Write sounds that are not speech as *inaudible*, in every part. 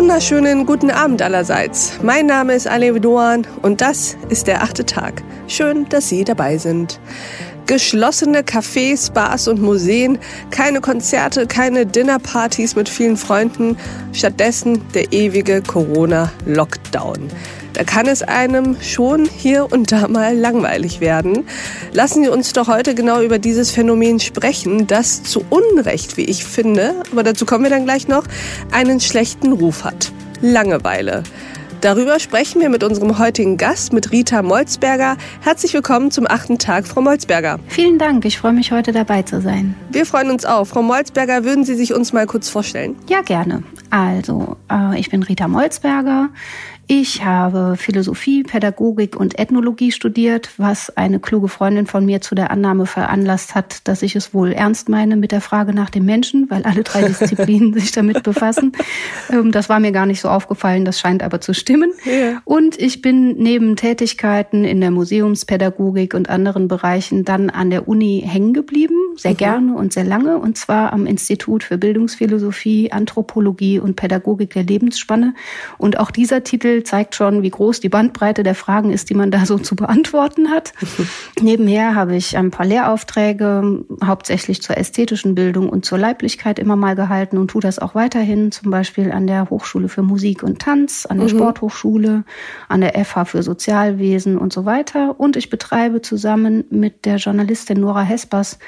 wunderschönen guten Abend allerseits. Mein Name ist Ale Doan und das ist der achte Tag. Schön, dass Sie dabei sind. Geschlossene Cafés, Bars und Museen, keine Konzerte, keine Dinnerpartys mit vielen Freunden, stattdessen der ewige Corona-Lockdown. Da kann es einem schon hier und da mal langweilig werden. Lassen Sie uns doch heute genau über dieses Phänomen sprechen, das zu Unrecht, wie ich finde, aber dazu kommen wir dann gleich noch, einen schlechten Ruf hat. Langeweile. Darüber sprechen wir mit unserem heutigen Gast, mit Rita Molzberger. Herzlich willkommen zum achten Tag, Frau Molzberger. Vielen Dank, ich freue mich heute dabei zu sein. Wir freuen uns auch. Frau Molzberger, würden Sie sich uns mal kurz vorstellen? Ja, gerne. Also, äh, ich bin Rita Molzberger. Ich habe Philosophie, Pädagogik und Ethnologie studiert, was eine kluge Freundin von mir zu der Annahme veranlasst hat, dass ich es wohl ernst meine mit der Frage nach dem Menschen, weil alle drei *laughs* Disziplinen sich damit befassen. Ähm, das war mir gar nicht so aufgefallen, das scheint aber zu stimmen. Ja. Und ich bin neben Tätigkeiten in der Museumspädagogik und anderen Bereichen dann an der Uni hängen geblieben, sehr mhm. gerne und sehr lange, und zwar am Institut für Bildungsphilosophie, Anthropologie und Pädagogik der Lebensspanne. Und auch dieser Titel zeigt schon, wie groß die Bandbreite der Fragen ist, die man da so zu beantworten hat. *laughs* Nebenher habe ich ein paar Lehraufträge, hauptsächlich zur ästhetischen Bildung und zur Leiblichkeit immer mal gehalten und tue das auch weiterhin, zum Beispiel an der Hochschule für Musik und Tanz, an der mhm. Sporthochschule, an der FH für Sozialwesen und so weiter. Und ich betreibe zusammen mit der Journalistin Nora Hespers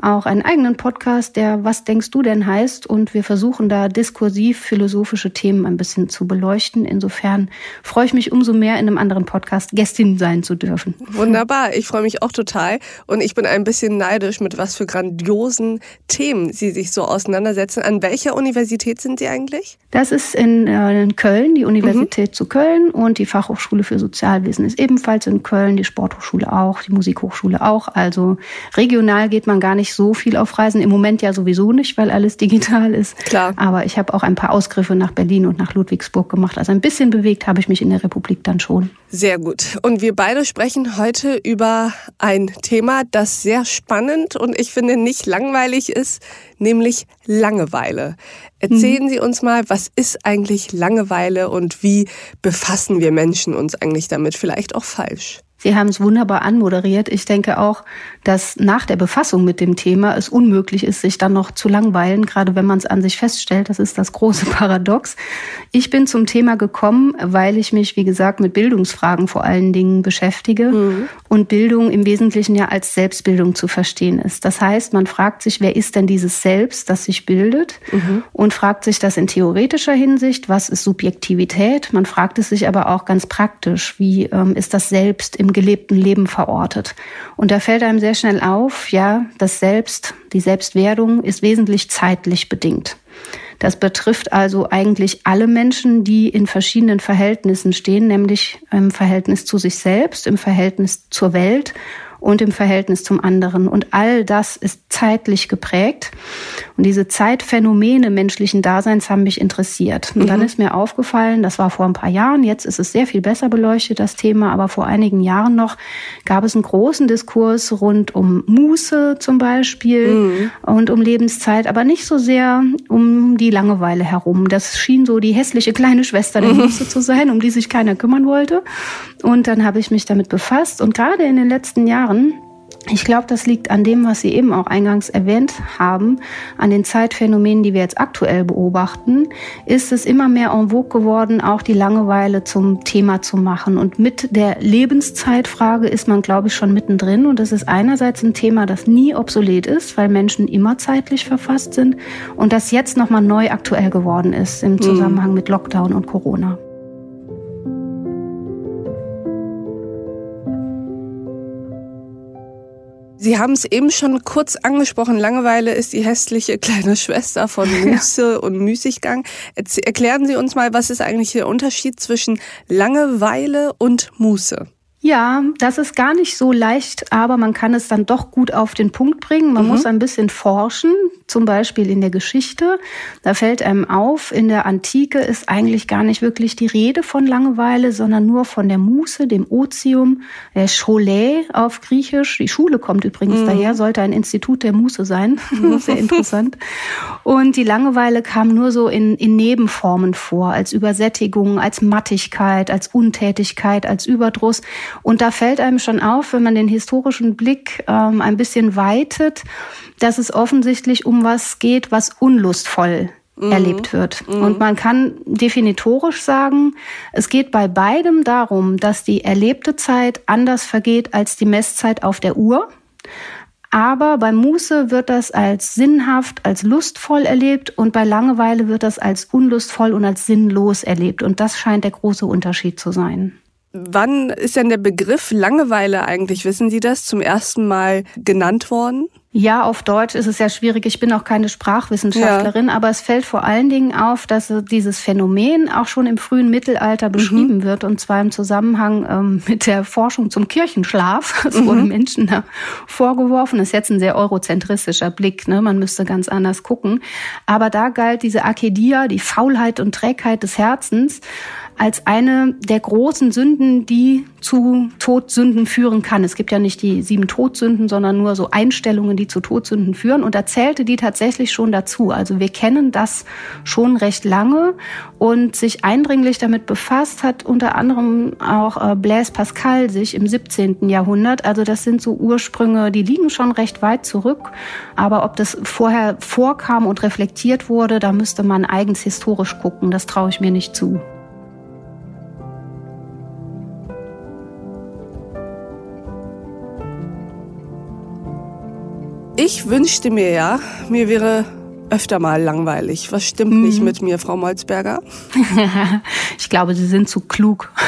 auch einen eigenen Podcast, der Was denkst du denn heißt? Und wir versuchen da diskursiv philosophische Themen ein bisschen zu beleuchten. Insofern freue ich mich umso mehr, in einem anderen Podcast Gästin sein zu dürfen. Wunderbar, ich freue mich auch total. Und ich bin ein bisschen neidisch, mit was für grandiosen Themen Sie sich so auseinandersetzen. An welcher Universität sind Sie eigentlich? Das ist in, äh, in Köln, die Universität mhm. zu Köln und die Fachhochschule für Sozialwesen ist ebenfalls in Köln, die Sporthochschule auch, die Musikhochschule auch. Also regional geht man gar nicht so viel auf Reisen. Im Moment ja sowieso nicht, weil alles digital ist. Klar. Aber ich habe auch ein paar Ausgriffe nach Berlin und nach Ludwigsburg gemacht. Also ein bisschen bewegt habe ich mich in der Republik dann schon. Sehr gut. Und wir beide sprechen heute über ein Thema, das sehr spannend und ich finde nicht langweilig ist, nämlich Langeweile. Erzählen mhm. Sie uns mal, was ist eigentlich Langeweile und wie befassen wir Menschen uns eigentlich damit? Vielleicht auch falsch. Sie haben es wunderbar anmoderiert. Ich denke auch, dass nach der Befassung mit dem Thema es unmöglich ist, sich dann noch zu langweilen, gerade wenn man es an sich feststellt. Das ist das große *laughs* Paradox. Ich bin zum Thema gekommen, weil ich mich, wie gesagt, mit Bildungsfragen vor allen Dingen beschäftige mhm. und Bildung im Wesentlichen ja als Selbstbildung zu verstehen ist. Das heißt, man fragt sich, wer ist denn dieses Selbst, das sich bildet mhm. und fragt sich das in theoretischer Hinsicht, was ist Subjektivität? Man fragt es sich aber auch ganz praktisch, wie ähm, ist das Selbst im im gelebten Leben verortet. Und da fällt einem sehr schnell auf, ja, das Selbst, die Selbstwerdung ist wesentlich zeitlich bedingt. Das betrifft also eigentlich alle Menschen, die in verschiedenen Verhältnissen stehen, nämlich im Verhältnis zu sich selbst, im Verhältnis zur Welt und im Verhältnis zum anderen. Und all das ist zeitlich geprägt. Und diese Zeitphänomene menschlichen Daseins haben mich interessiert. Und mhm. dann ist mir aufgefallen, das war vor ein paar Jahren, jetzt ist es sehr viel besser beleuchtet, das Thema, aber vor einigen Jahren noch gab es einen großen Diskurs rund um Muße zum Beispiel mhm. und um Lebenszeit, aber nicht so sehr um die Langeweile herum. Das schien so die hässliche kleine Schwester der mhm. *laughs* Muße zu sein, um die sich keiner kümmern wollte. Und dann habe ich mich damit befasst und gerade in den letzten Jahren ich glaube, das liegt an dem, was Sie eben auch eingangs erwähnt haben, an den Zeitphänomenen, die wir jetzt aktuell beobachten, ist es immer mehr en vogue geworden, auch die Langeweile zum Thema zu machen. Und mit der Lebenszeitfrage ist man, glaube ich, schon mittendrin. Und das ist einerseits ein Thema, das nie obsolet ist, weil Menschen immer zeitlich verfasst sind und das jetzt nochmal neu aktuell geworden ist im hm. Zusammenhang mit Lockdown und Corona. Sie haben es eben schon kurz angesprochen. Langeweile ist die hässliche kleine Schwester von *laughs* Muße ja. und Müßiggang. Erklären Sie uns mal, was ist eigentlich der Unterschied zwischen Langeweile und Muße? Ja, das ist gar nicht so leicht, aber man kann es dann doch gut auf den Punkt bringen. Man mhm. muss ein bisschen forschen, zum Beispiel in der Geschichte. Da fällt einem auf, in der Antike ist eigentlich gar nicht wirklich die Rede von Langeweile, sondern nur von der Muße, dem Ozium, der Scholä auf Griechisch. Die Schule kommt übrigens mhm. daher, sollte ein Institut der Muße sein. *laughs* Sehr interessant. Und die Langeweile kam nur so in, in Nebenformen vor, als Übersättigung, als Mattigkeit, als Untätigkeit, als Überdruss. Und da fällt einem schon auf, wenn man den historischen Blick ähm, ein bisschen weitet, dass es offensichtlich um was geht, was unlustvoll mhm. erlebt wird. Mhm. Und man kann definitorisch sagen, es geht bei beidem darum, dass die erlebte Zeit anders vergeht als die Messzeit auf der Uhr. Aber bei Muße wird das als sinnhaft, als lustvoll erlebt und bei Langeweile wird das als unlustvoll und als sinnlos erlebt. Und das scheint der große Unterschied zu sein. Wann ist denn der Begriff Langeweile eigentlich, wissen Sie das, zum ersten Mal genannt worden? Ja, auf Deutsch ist es ja schwierig. Ich bin auch keine Sprachwissenschaftlerin, ja. aber es fällt vor allen Dingen auf, dass dieses Phänomen auch schon im frühen Mittelalter beschrieben mhm. wird und zwar im Zusammenhang ähm, mit der Forschung zum Kirchenschlaf. *laughs* Es mhm. wurde Menschen da vorgeworfen. Das ist jetzt ein sehr eurozentristischer Blick. Ne? Man müsste ganz anders gucken. Aber da galt diese Akedia, die Faulheit und Trägheit des Herzens, als eine der großen Sünden, die zu Todsünden führen kann. Es gibt ja nicht die sieben Todsünden, sondern nur so Einstellungen, die zu Todsünden führen. Und da zählte die tatsächlich schon dazu. Also wir kennen das schon recht lange und sich eindringlich damit befasst hat unter anderem auch äh, Blaise Pascal sich im 17. Jahrhundert. Also das sind so Ursprünge, die liegen schon recht weit zurück. Aber ob das vorher vorkam und reflektiert wurde, da müsste man eigens historisch gucken. Das traue ich mir nicht zu. Ich wünschte mir ja, mir wäre öfter mal langweilig. Was stimmt mhm. nicht mit mir, Frau Molzberger? *laughs* ich glaube, Sie sind zu klug. *laughs*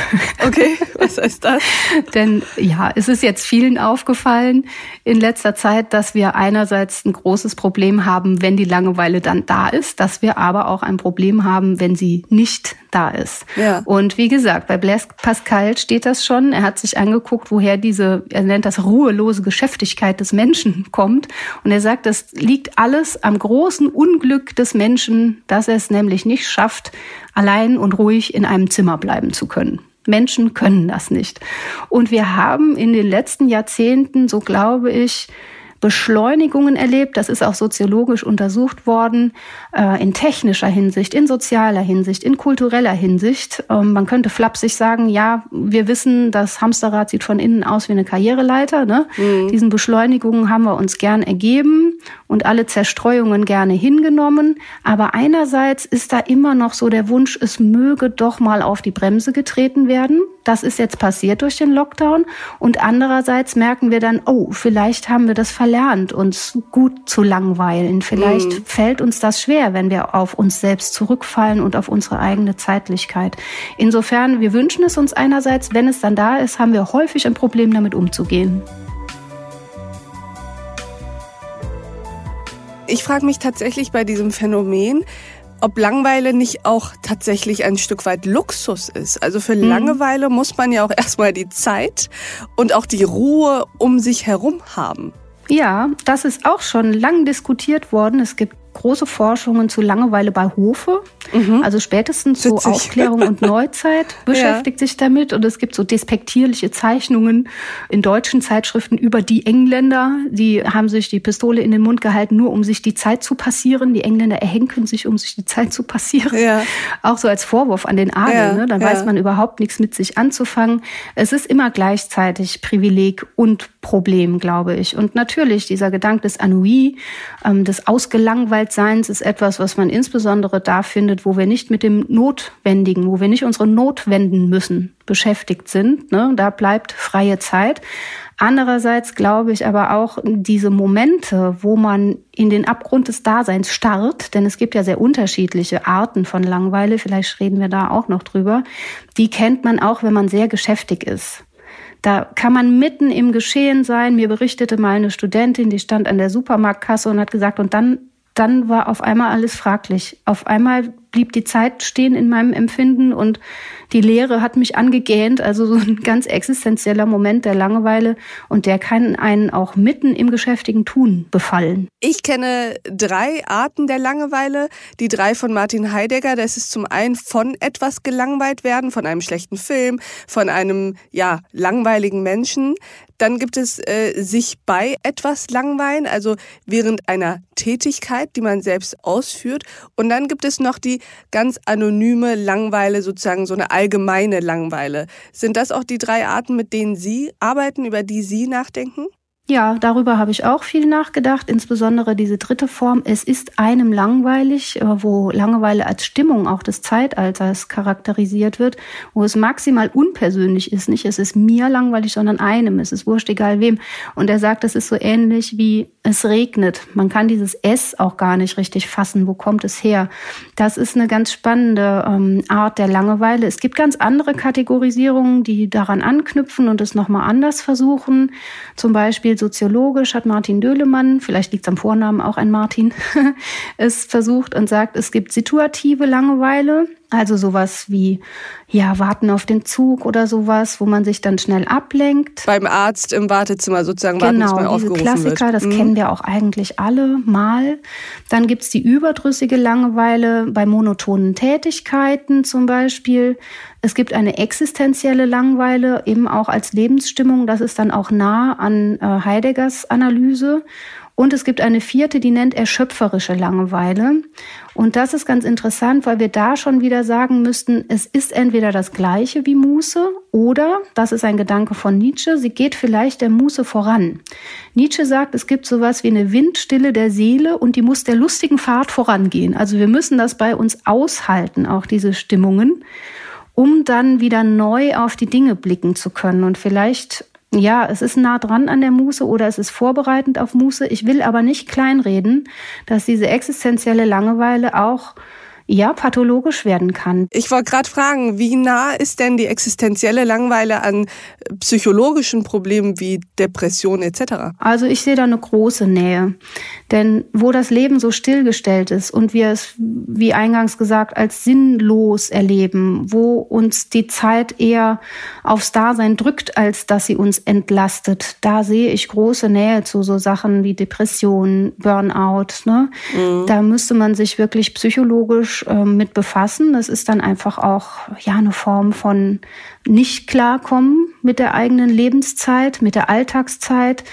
Okay, was heißt das? *laughs* Denn ja, es ist jetzt vielen aufgefallen in letzter Zeit, dass wir einerseits ein großes Problem haben, wenn die Langeweile dann da ist, dass wir aber auch ein Problem haben, wenn sie nicht da ist. Ja. Und wie gesagt, bei Blaise Pascal steht das schon. Er hat sich angeguckt, woher diese, er nennt das ruhelose Geschäftigkeit des Menschen kommt. Und er sagt, das liegt alles am großen Unglück des Menschen, dass er es nämlich nicht schafft, allein und ruhig in einem Zimmer bleiben zu können. Menschen können das nicht. Und wir haben in den letzten Jahrzehnten, so glaube ich, Beschleunigungen erlebt. Das ist auch soziologisch untersucht worden, äh, in technischer Hinsicht, in sozialer Hinsicht, in kultureller Hinsicht. Ähm, man könnte flapsig sagen, ja, wir wissen, das Hamsterrad sieht von innen aus wie eine Karriereleiter. Ne? Mhm. Diesen Beschleunigungen haben wir uns gern ergeben und alle Zerstreuungen gerne hingenommen. Aber einerseits ist da immer noch so der Wunsch, es möge doch mal auf die Bremse getreten werden. Das ist jetzt passiert durch den Lockdown. Und andererseits merken wir dann, oh, vielleicht haben wir das verlernt, uns gut zu langweilen. Vielleicht mhm. fällt uns das schwer, wenn wir auf uns selbst zurückfallen und auf unsere eigene Zeitlichkeit. Insofern, wir wünschen es uns einerseits, wenn es dann da ist, haben wir häufig ein Problem damit umzugehen. Ich frage mich tatsächlich bei diesem Phänomen, ob Langweile nicht auch tatsächlich ein Stück weit Luxus ist. Also für mhm. Langeweile muss man ja auch erstmal die Zeit und auch die Ruhe um sich herum haben. Ja, das ist auch schon lang diskutiert worden. Es gibt große Forschungen zu Langeweile bei Hofe. Mhm. Also spätestens zu so Aufklärung und *laughs* Neuzeit beschäftigt ja. sich damit. Und es gibt so despektierliche Zeichnungen in deutschen Zeitschriften über die Engländer. Die haben sich die Pistole in den Mund gehalten, nur um sich die Zeit zu passieren. Die Engländer erhenken sich, um sich die Zeit zu passieren. Ja. Auch so als Vorwurf an den Adel. Ja. Ne? Dann weiß man überhaupt nichts mit sich anzufangen. Es ist immer gleichzeitig Privileg und Problem, glaube ich. Und natürlich dieser Gedanke des Annui, ähm, des Ausgelangweiltseins ist etwas, was man insbesondere da findet, wo wir nicht mit dem Notwendigen, wo wir nicht unsere Notwenden müssen, beschäftigt sind. Ne? Da bleibt freie Zeit. Andererseits glaube ich aber auch diese Momente, wo man in den Abgrund des Daseins starrt, denn es gibt ja sehr unterschiedliche Arten von Langweile, vielleicht reden wir da auch noch drüber, die kennt man auch, wenn man sehr geschäftig ist. Da kann man mitten im Geschehen sein. Mir berichtete mal eine Studentin, die stand an der Supermarktkasse und hat gesagt, und dann, dann war auf einmal alles fraglich. Auf einmal blieb die Zeit stehen in meinem Empfinden und die Leere hat mich angegähnt, also so ein ganz existenzieller Moment der Langeweile und der kann einen auch mitten im geschäftigen Tun befallen. Ich kenne drei Arten der Langeweile, die drei von Martin Heidegger. Das ist zum einen von etwas gelangweilt werden, von einem schlechten Film, von einem ja langweiligen Menschen. Dann gibt es äh, sich bei etwas langweilen, also während einer Tätigkeit, die man selbst ausführt. Und dann gibt es noch die ganz anonyme Langweile, sozusagen so eine allgemeine Langweile. Sind das auch die drei Arten, mit denen Sie arbeiten, über die Sie nachdenken? Ja, darüber habe ich auch viel nachgedacht, insbesondere diese dritte Form. Es ist einem langweilig, äh, wo Langeweile als Stimmung auch des Zeitalters charakterisiert wird, wo es maximal unpersönlich ist. Nicht, es ist mir langweilig, sondern einem. Es ist wurscht, egal wem. Und er sagt, es ist so ähnlich wie es regnet. Man kann dieses S auch gar nicht richtig fassen. Wo kommt es her? Das ist eine ganz spannende ähm, Art der Langeweile. Es gibt ganz andere Kategorisierungen, die daran anknüpfen und es nochmal anders versuchen. Zum Beispiel soziologisch hat Martin Döhlemann, vielleicht liegt es am Vornamen auch ein Martin, *laughs* es versucht und sagt, es gibt situative Langeweile, also sowas wie, ja, warten auf den Zug oder sowas, wo man sich dann schnell ablenkt. Beim Arzt im Wartezimmer sozusagen warten, genau, bis man diese Klassiker, wird. das mhm. kennen wir auch eigentlich alle mal. Dann gibt's die überdrüssige Langeweile bei monotonen Tätigkeiten zum Beispiel. Es gibt eine existenzielle Langeweile, eben auch als Lebensstimmung. Das ist dann auch nah an äh, Heideggers Analyse. Und es gibt eine vierte, die nennt erschöpferische Langeweile. Und das ist ganz interessant, weil wir da schon wieder sagen müssten, es ist entweder das gleiche wie Muße oder, das ist ein Gedanke von Nietzsche, sie geht vielleicht der Muße voran. Nietzsche sagt, es gibt sowas wie eine Windstille der Seele und die muss der lustigen Fahrt vorangehen. Also wir müssen das bei uns aushalten, auch diese Stimmungen um dann wieder neu auf die Dinge blicken zu können. Und vielleicht ja, es ist nah dran an der Muße oder es ist vorbereitend auf Muße. Ich will aber nicht kleinreden, dass diese existenzielle Langeweile auch ja, pathologisch werden kann. Ich wollte gerade fragen, wie nah ist denn die existenzielle Langeweile an psychologischen Problemen wie Depression etc.? Also ich sehe da eine große Nähe. Denn wo das Leben so stillgestellt ist und wir es, wie eingangs gesagt, als sinnlos erleben, wo uns die Zeit eher aufs Dasein drückt, als dass sie uns entlastet, da sehe ich große Nähe zu so Sachen wie Depression, Burnout. Ne? Mhm. Da müsste man sich wirklich psychologisch äh, mit befassen. Das ist dann einfach auch ja eine Form von nicht klarkommen mit der eigenen Lebenszeit, mit der Alltagszeit.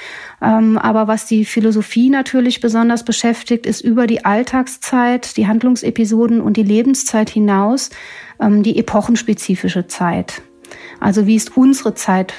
Ähm, aber was die Philosophie natürlich besonders beschäftigt, ist über die Alltagszeit, die Handlungsepisoden und die Lebenszeit hinaus ähm, die epochenspezifische Zeit. Also wie ist unsere Zeit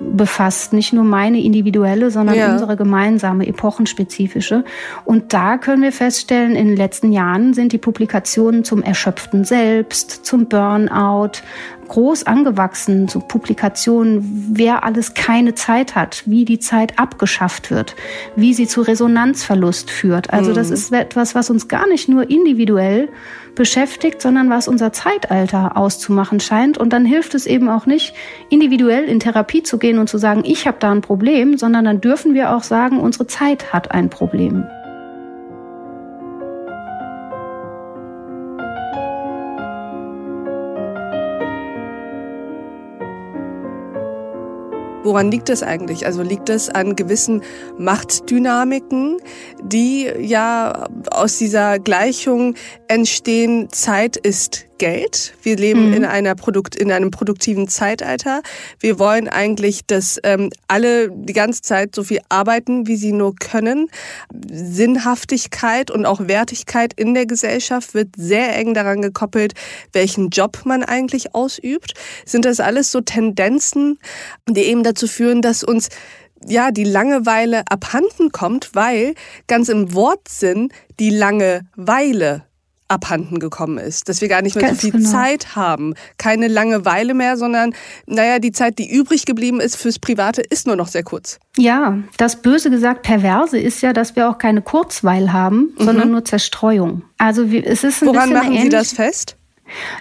befasst. Nicht nur meine individuelle, sondern ja. unsere gemeinsame, epochenspezifische. Und da können wir feststellen, in den letzten Jahren sind die Publikationen zum erschöpften Selbst, zum Burnout, groß angewachsen, zu Publikationen, wer alles keine Zeit hat, wie die Zeit abgeschafft wird, wie sie zu Resonanzverlust führt. Also das mhm. ist etwas, was uns gar nicht nur individuell beschäftigt, sondern was unser Zeitalter auszumachen scheint. Und dann hilft es eben auch nicht, individuell in Therapie zu gehen und zu sagen, ich habe da ein Problem, sondern dann dürfen wir auch sagen, unsere Zeit hat ein Problem. Woran liegt es eigentlich? Also liegt es an gewissen Machtdynamiken, die ja aus dieser Gleichung entstehen, Zeit ist Geld. Wir leben mhm. in einer Produkt, in einem produktiven Zeitalter. Wir wollen eigentlich, dass ähm, alle die ganze Zeit so viel arbeiten, wie sie nur können. Sinnhaftigkeit und auch Wertigkeit in der Gesellschaft wird sehr eng daran gekoppelt, welchen Job man eigentlich ausübt. Sind das alles so Tendenzen, die eben dazu führen, dass uns ja, die Langeweile abhanden kommt, weil ganz im Wortsinn die Langeweile abhanden gekommen ist, dass wir gar nicht mehr Ganz so viel genau. Zeit haben, keine Langeweile mehr, sondern naja, die Zeit, die übrig geblieben ist fürs Private, ist nur noch sehr kurz. Ja, das böse gesagt perverse ist ja, dass wir auch keine Kurzweil haben, mhm. sondern nur Zerstreuung. Also es ist ein Woran bisschen machen Sie das fest?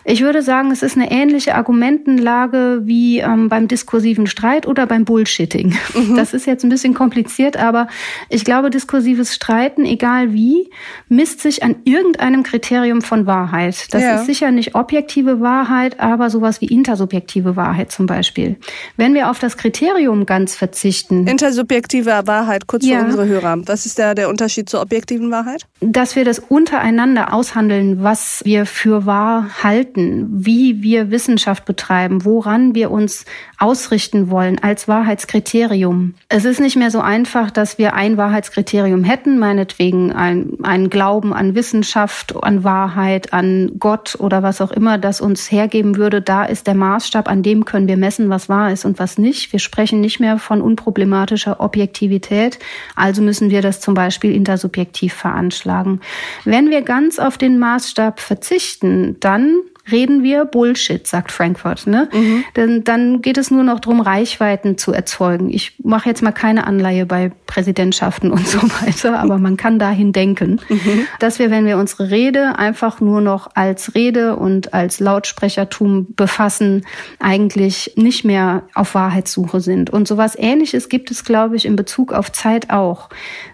Ich würde sagen, es ist eine ähnliche Argumentenlage wie ähm, beim diskursiven Streit oder beim Bullshitting. Mhm. Das ist jetzt ein bisschen kompliziert, aber ich glaube, diskursives Streiten, egal wie, misst sich an irgendeinem Kriterium von Wahrheit. Das ja. ist sicher nicht objektive Wahrheit, aber sowas wie intersubjektive Wahrheit zum Beispiel. Wenn wir auf das Kriterium ganz verzichten. Intersubjektive Wahrheit, kurz ja. für unsere Hörer. Was ist da der Unterschied zur objektiven Wahrheit? Dass wir das untereinander aushandeln, was wir für wahr halten, wie wir Wissenschaft betreiben, woran wir uns ausrichten wollen als Wahrheitskriterium. Es ist nicht mehr so einfach, dass wir ein Wahrheitskriterium hätten, meinetwegen ein, ein Glauben an Wissenschaft, an Wahrheit, an Gott oder was auch immer, das uns hergeben würde. Da ist der Maßstab, an dem können wir messen, was wahr ist und was nicht. Wir sprechen nicht mehr von unproblematischer Objektivität. Also müssen wir das zum Beispiel intersubjektiv veranschlagen. Wenn wir ganz auf den Maßstab verzichten, dann reden wir Bullshit, sagt Frankfurt. Ne? Mhm. Denn dann geht es nur noch darum, Reichweiten zu erzeugen. Ich mache jetzt mal keine Anleihe bei Präsidentschaften und so *laughs* weiter, aber man kann dahin denken, mhm. dass wir, wenn wir unsere Rede einfach nur noch als Rede und als Lautsprechertum befassen, eigentlich nicht mehr auf Wahrheitssuche sind. Und sowas ähnliches gibt es, glaube ich, in Bezug auf Zeit auch.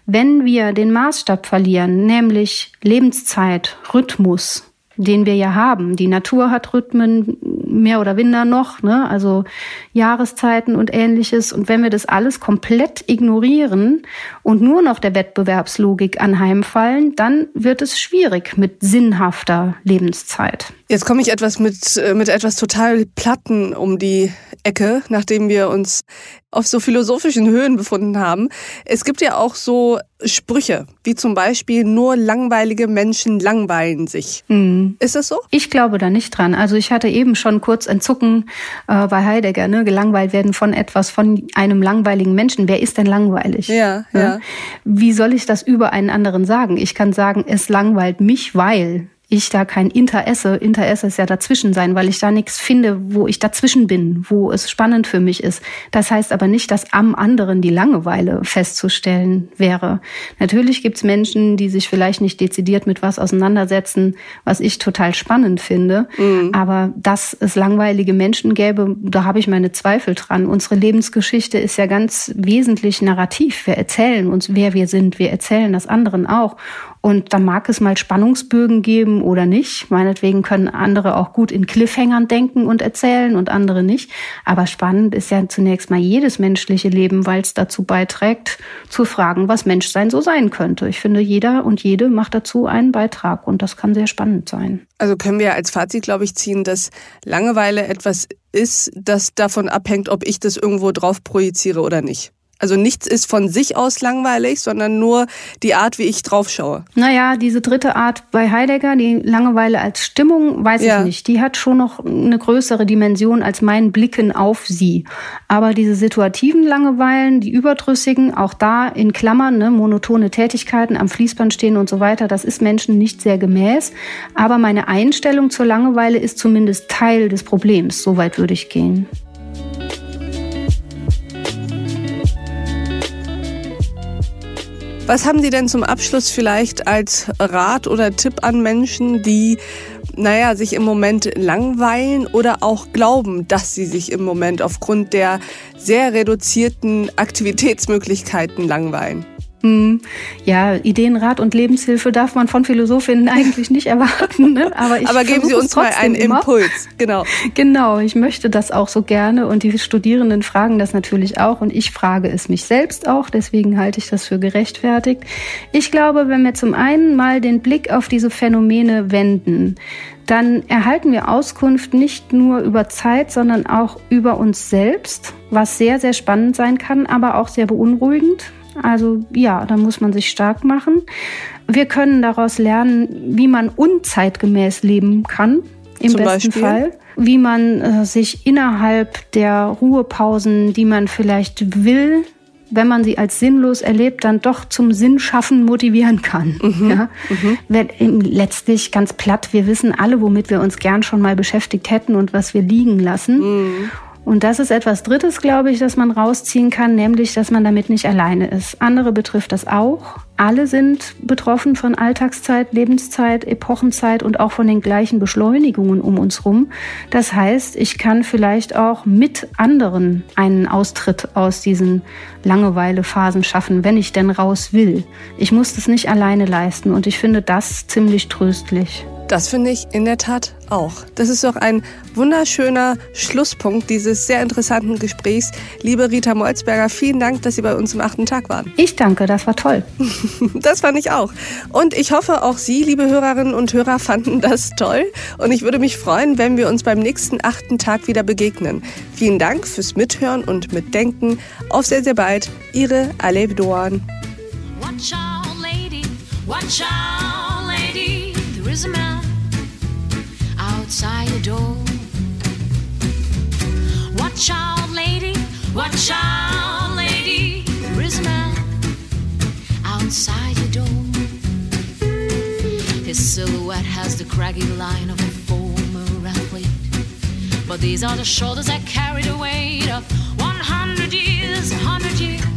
Wenn wir den Maßstab verlieren, nämlich Lebenszeit, Rhythmus, den wir ja haben. Die Natur hat Rhythmen mehr oder minder noch, ne? also Jahreszeiten und ähnliches. Und wenn wir das alles komplett ignorieren und nur noch der Wettbewerbslogik anheimfallen, dann wird es schwierig mit sinnhafter Lebenszeit. Jetzt komme ich etwas mit, äh, mit etwas total Platten um die Ecke, nachdem wir uns auf so philosophischen Höhen befunden haben. Es gibt ja auch so Sprüche, wie zum Beispiel nur langweilige Menschen langweilen sich. Mhm. Ist das so? Ich glaube da nicht dran. Also ich hatte eben schon kurz ein Zucken äh, bei Heidegger, ne? gelangweilt werden von etwas, von einem langweiligen Menschen. Wer ist denn langweilig? Ja, ja. ja. Wie soll ich das über einen anderen sagen? Ich kann sagen, es langweilt mich, weil ich da kein Interesse, Interesse ist ja dazwischen sein, weil ich da nichts finde, wo ich dazwischen bin, wo es spannend für mich ist. Das heißt aber nicht, dass am anderen die Langeweile festzustellen wäre. Natürlich gibt's Menschen, die sich vielleicht nicht dezidiert mit was auseinandersetzen, was ich total spannend finde. Mhm. Aber dass es langweilige Menschen gäbe, da habe ich meine Zweifel dran. Unsere Lebensgeschichte ist ja ganz wesentlich narrativ. Wir erzählen uns, wer wir sind. Wir erzählen das anderen auch. Und da mag es mal Spannungsbögen geben oder nicht. Meinetwegen können andere auch gut in Cliffhangern denken und erzählen und andere nicht. Aber spannend ist ja zunächst mal jedes menschliche Leben, weil es dazu beiträgt, zu fragen, was Menschsein so sein könnte. Ich finde, jeder und jede macht dazu einen Beitrag und das kann sehr spannend sein. Also können wir als Fazit, glaube ich, ziehen, dass Langeweile etwas ist, das davon abhängt, ob ich das irgendwo drauf projiziere oder nicht. Also nichts ist von sich aus langweilig, sondern nur die Art, wie ich drauf schaue. Naja, diese dritte Art bei Heidegger, die Langeweile als Stimmung, weiß ja. ich nicht. Die hat schon noch eine größere Dimension als mein Blicken auf sie. Aber diese situativen Langeweilen, die überdrüssigen, auch da in Klammern, ne, monotone Tätigkeiten am Fließband stehen und so weiter, das ist Menschen nicht sehr gemäß. Aber meine Einstellung zur Langeweile ist zumindest Teil des Problems. Soweit würde ich gehen. Was haben Sie denn zum Abschluss vielleicht als Rat oder Tipp an Menschen, die naja, sich im Moment langweilen oder auch glauben, dass sie sich im Moment aufgrund der sehr reduzierten Aktivitätsmöglichkeiten langweilen? Hm. Ja, Ideenrat und Lebenshilfe darf man von Philosophinnen *laughs* eigentlich nicht erwarten. Ne? Aber, ich Aber geben Sie uns mal einen immer. Impuls. Genau. *laughs* Genau, ich möchte das auch so gerne und die Studierenden fragen das natürlich auch und ich frage es mich selbst auch, deswegen halte ich das für gerechtfertigt. Ich glaube, wenn wir zum einen mal den Blick auf diese Phänomene wenden, dann erhalten wir Auskunft nicht nur über Zeit, sondern auch über uns selbst, was sehr, sehr spannend sein kann, aber auch sehr beunruhigend also ja, da muss man sich stark machen. Wir können daraus lernen, wie man unzeitgemäß leben kann, im Zum besten Beispiel? Fall. Wie man äh, sich innerhalb der Ruhepausen, die man vielleicht will, wenn man sie als sinnlos erlebt, dann doch zum Sinnschaffen motivieren kann. Mhm. *laughs* Ja? Mhm. Letztlich ganz platt, wir wissen alle, womit wir uns gern schon mal beschäftigt hätten und was wir liegen lassen. Mhm. Und das ist etwas Drittes, glaube ich, das man rausziehen kann, nämlich, dass man damit nicht alleine ist. Andere betrifft das auch. Alle sind betroffen von Alltagszeit, Lebenszeit, Epochenzeit und auch von den gleichen Beschleunigungen um uns rum. Das heißt, ich kann vielleicht auch mit anderen einen Austritt aus diesen Langeweilephasen schaffen, wenn ich denn raus will. Ich muss das nicht alleine leisten und ich finde das ziemlich tröstlich. Das finde ich in der Tat auch. Das ist doch ein wunderschöner Schlusspunkt dieses sehr interessanten Gesprächs. Liebe Rita Molzberger, vielen Dank, dass Sie bei uns im achten Tag waren. Ich danke, das war toll. *laughs* das fand ich auch. Und ich hoffe, auch Sie, liebe Hörerinnen und Hörer, fanden das toll. Und ich würde mich freuen, wenn wir uns beim nächsten achten Tag wieder begegnen. Vielen Dank fürs Mithören und Mitdenken. Auf sehr, sehr bald. Ihre Alev Doan. Watch out, lady. Watch out, lady. There is a man. Outside your door. Watch out, lady, watch out, lady. There is a man outside your door. His silhouette has the craggy line of a former athlete. But these are the shoulders that carry the weight of 100 years, 100 years.